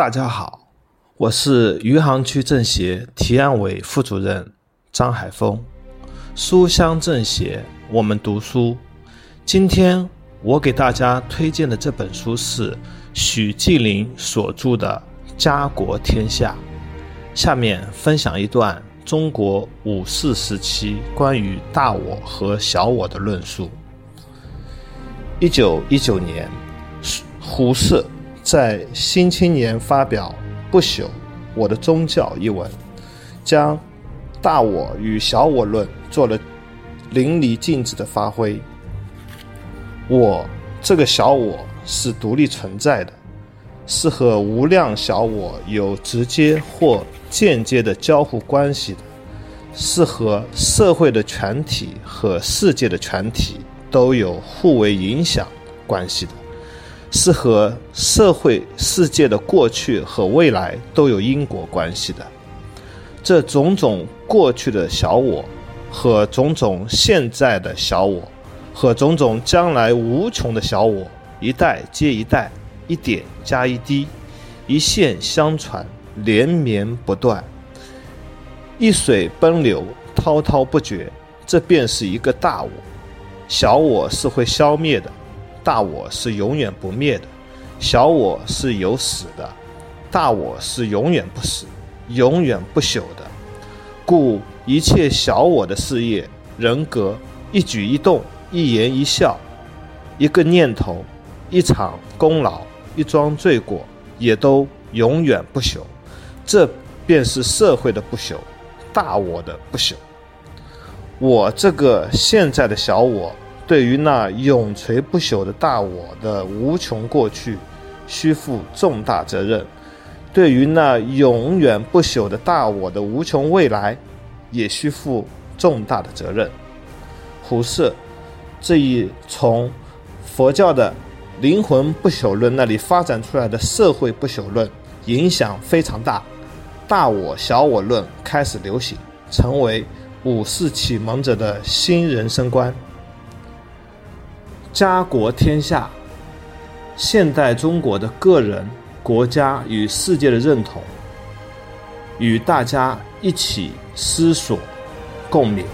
大家好，我是余杭区政协提案委副主任张海峰。书香政协，我们读书。今天我给大家推荐的这本书是许继林所著的《家国天下》。下面分享一段中国五四时期关于大我和小我的论述。一九一九年，胡适。在《新青年》发表《不朽：我的宗教》一文，将大我与小我论做了淋漓尽致的发挥。我这个小我是独立存在的，是和无量小我有直接或间接的交互关系的，是和社会的全体和世界的全体都有互为影响关系的。是和社会世界的过去和未来都有因果关系的。这种种过去的小我，和种种现在的小我，和种种将来无穷的小我，一代接一代，一点加一滴，一线相传，连绵不断，一水奔流，滔滔不绝。这便是一个大我。小我是会消灭的。大我是永远不灭的，小我是有死的，大我是永远不死、永远不朽的。故一切小我的事业、人格、一举一动、一言一笑、一个念头、一场功劳、一桩罪过，也都永远不朽。这便是社会的不朽，大我的不朽。我这个现在的小我。对于那永垂不朽的大我的无穷过去，需负重大责任；对于那永远不朽的大我的无穷未来，也需负重大的责任。胡适这一从佛教的灵魂不朽论那里发展出来的社会不朽论，影响非常大，大我小我论开始流行，成为五四启蒙者的新人生观。家国天下，现代中国的个人、国家与世界的认同，与大家一起思索、共勉。